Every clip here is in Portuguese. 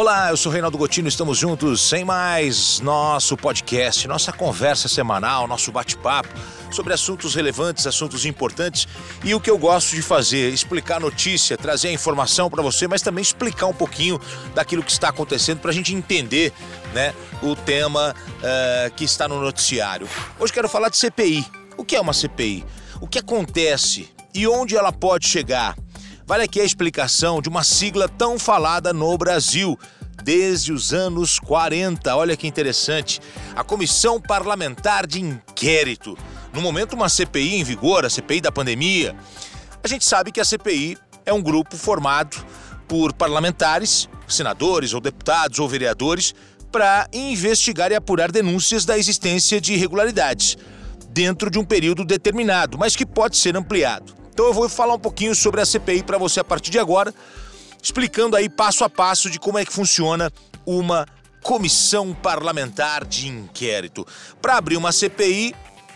Olá, eu sou Reinaldo Gotino, estamos juntos sem mais nosso podcast, nossa conversa semanal, nosso bate-papo sobre assuntos relevantes, assuntos importantes e o que eu gosto de fazer, explicar a notícia, trazer a informação para você, mas também explicar um pouquinho daquilo que está acontecendo para a gente entender né, o tema uh, que está no noticiário. Hoje quero falar de CPI. O que é uma CPI? O que acontece e onde ela pode chegar? Vale aqui a explicação de uma sigla tão falada no Brasil desde os anos 40. Olha que interessante. A Comissão Parlamentar de Inquérito. No momento, uma CPI em vigor, a CPI da pandemia. A gente sabe que a CPI é um grupo formado por parlamentares, senadores ou deputados ou vereadores, para investigar e apurar denúncias da existência de irregularidades dentro de um período determinado, mas que pode ser ampliado. Então eu vou falar um pouquinho sobre a CPI para você a partir de agora, explicando aí passo a passo de como é que funciona uma comissão parlamentar de inquérito. Para abrir uma CPI,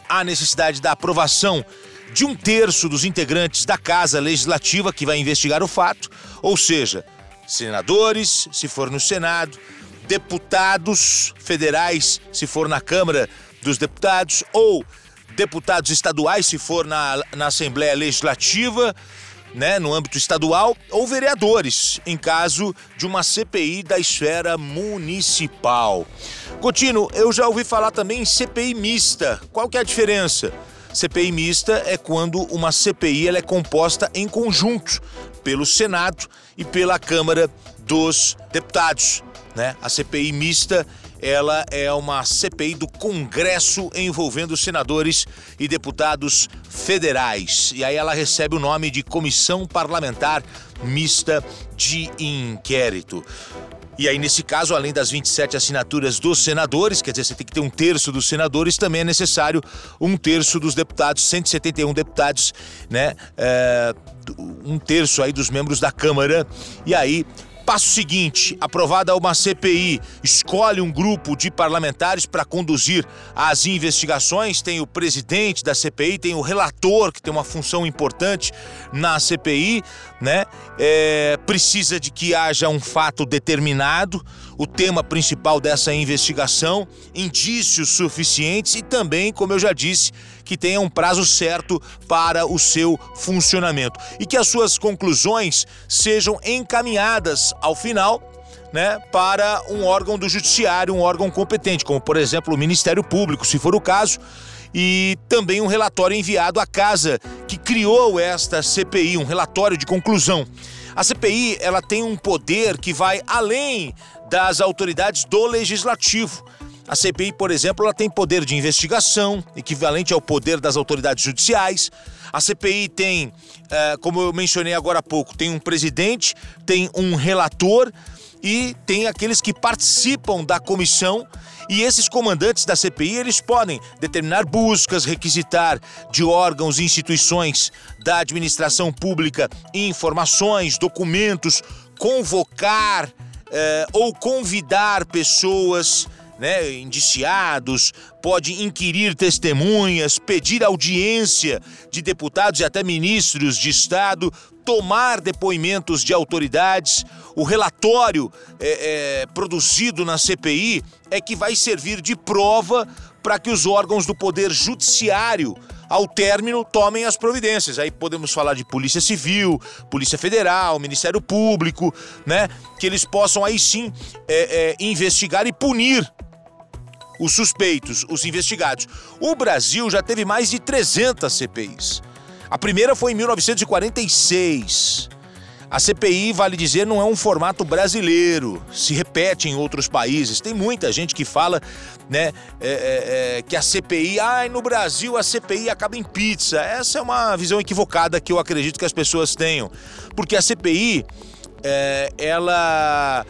há necessidade da aprovação de um terço dos integrantes da Casa Legislativa que vai investigar o fato, ou seja, senadores, se for no Senado, deputados federais, se for na Câmara dos Deputados, ou deputados estaduais, se for na, na Assembleia Legislativa, né, no âmbito estadual, ou vereadores, em caso de uma CPI da esfera municipal. Coutinho, eu já ouvi falar também em CPI mista. Qual que é a diferença? CPI mista é quando uma CPI ela é composta em conjunto pelo Senado e pela Câmara dos Deputados. Né? A CPI mista ela é uma CPI do Congresso envolvendo senadores e deputados federais. E aí ela recebe o nome de Comissão Parlamentar Mista de Inquérito. E aí, nesse caso, além das 27 assinaturas dos senadores, quer dizer, você tem que ter um terço dos senadores, também é necessário um terço dos deputados, 171 deputados, né? É, um terço aí dos membros da Câmara. E aí, Passo seguinte: aprovada uma CPI, escolhe um grupo de parlamentares para conduzir as investigações. Tem o presidente da CPI, tem o relator, que tem uma função importante na CPI, né? É, precisa de que haja um fato determinado, o tema principal dessa investigação, indícios suficientes e também, como eu já disse, que tenha um prazo certo para o seu funcionamento e que as suas conclusões sejam encaminhadas ao final né, para um órgão do judiciário, um órgão competente, como por exemplo o Ministério Público, se for o caso, e também um relatório enviado à casa que criou esta CPI, um relatório de conclusão. A CPI ela tem um poder que vai além das autoridades do legislativo. A CPI, por exemplo, ela tem poder de investigação, equivalente ao poder das autoridades judiciais. A CPI tem, é, como eu mencionei agora há pouco, tem um presidente, tem um relator e tem aqueles que participam da comissão e esses comandantes da CPI, eles podem determinar buscas, requisitar de órgãos e instituições da administração pública informações, documentos, convocar eh, ou convidar pessoas né, indiciados, pode inquirir testemunhas, pedir audiência de deputados e até ministros de Estado, tomar depoimentos de autoridades. O relatório é, é, produzido na CPI é que vai servir de prova para que os órgãos do Poder Judiciário ao término, tomem as providências. Aí podemos falar de Polícia Civil, Polícia Federal, Ministério Público, né? Que eles possam aí sim é, é, investigar e punir os suspeitos, os investigados. O Brasil já teve mais de 300 CPIs. A primeira foi em 1946. A CPI, vale dizer, não é um formato brasileiro, se repete em outros países. Tem muita gente que fala né, é, é, é, que a CPI, ai, no Brasil a CPI acaba em pizza. Essa é uma visão equivocada que eu acredito que as pessoas tenham. Porque a CPI, é, ela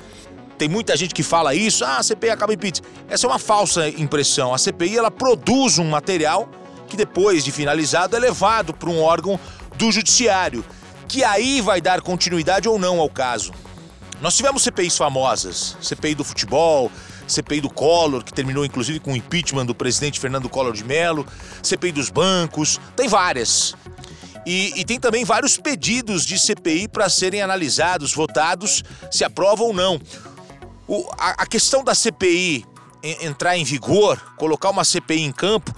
tem muita gente que fala isso, ah, a CPI acaba em pizza. Essa é uma falsa impressão. A CPI ela produz um material que depois de finalizado é levado para um órgão do judiciário, que aí vai dar continuidade ou não ao caso. Nós tivemos CPIs famosas, CPI do futebol, CPI do Collor, que terminou inclusive com o impeachment do presidente Fernando Collor de Mello, CPI dos bancos, tem várias. E, e, tem também vários pedidos de CPI para serem analisados, votados, se aprova ou não. O, a, a, questão da CPI entrar em vigor, colocar uma CPI em campo,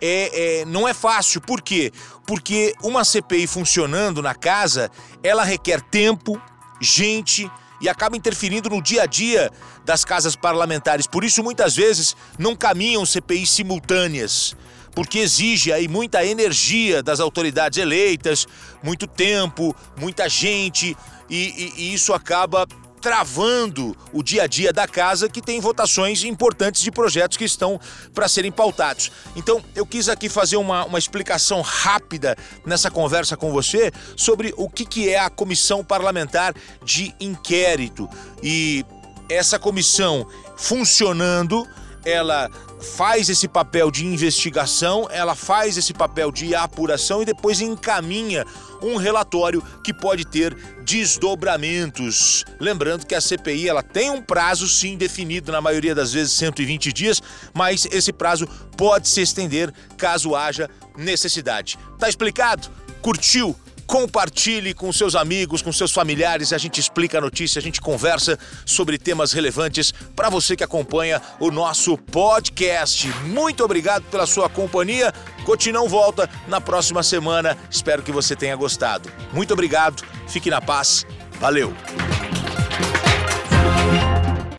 é, é, não é fácil. Por quê? Porque uma CPI funcionando na casa, ela requer tempo, gente e acaba interferindo no dia a dia das casas parlamentares. Por isso, muitas vezes, não caminham CPIs simultâneas porque exige aí muita energia das autoridades eleitas, muito tempo, muita gente, e, e, e isso acaba travando o dia a dia da casa que tem votações importantes de projetos que estão para serem pautados. Então, eu quis aqui fazer uma, uma explicação rápida nessa conversa com você sobre o que, que é a comissão parlamentar de inquérito. E essa comissão funcionando, ela faz esse papel de investigação, ela faz esse papel de apuração e depois encaminha um relatório que pode ter desdobramentos. Lembrando que a CPI ela tem um prazo sim definido, na maioria das vezes 120 dias, mas esse prazo pode se estender caso haja necessidade. Tá explicado? Curtiu? Compartilhe com seus amigos, com seus familiares. A gente explica a notícia, a gente conversa sobre temas relevantes para você que acompanha o nosso podcast. Muito obrigado pela sua companhia. Cotinão volta na próxima semana. Espero que você tenha gostado. Muito obrigado. Fique na paz. Valeu.